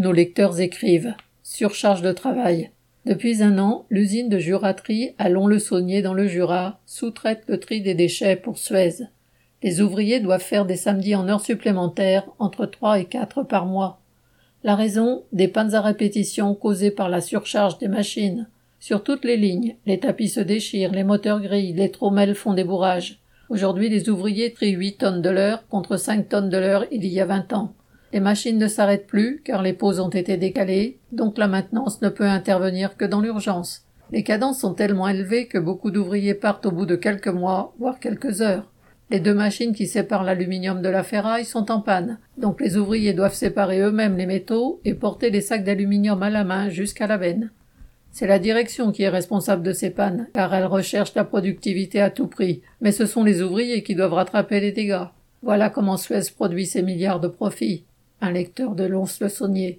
Nos lecteurs écrivent. Surcharge de travail. Depuis un an, l'usine de juraterie à Lons-le-Saunier dans le Jura sous-traite le tri des déchets pour Suez. Les ouvriers doivent faire des samedis en heures supplémentaires, entre trois et quatre par mois. La raison, des pannes à répétition causées par la surcharge des machines. Sur toutes les lignes, les tapis se déchirent, les moteurs grillent, les trommelles font des bourrages. Aujourd'hui, les ouvriers trient huit tonnes de l'heure contre cinq tonnes de l'heure il y a vingt ans. Les machines ne s'arrêtent plus car les pauses ont été décalées, donc la maintenance ne peut intervenir que dans l'urgence. Les cadences sont tellement élevées que beaucoup d'ouvriers partent au bout de quelques mois, voire quelques heures. Les deux machines qui séparent l'aluminium de la ferraille sont en panne, donc les ouvriers doivent séparer eux-mêmes les métaux et porter les sacs d'aluminium à la main jusqu'à la veine. C'est la direction qui est responsable de ces pannes, car elle recherche la productivité à tout prix, mais ce sont les ouvriers qui doivent rattraper les dégâts. Voilà comment Suez produit ses milliards de profits un lecteur de Lons-le-Saunier.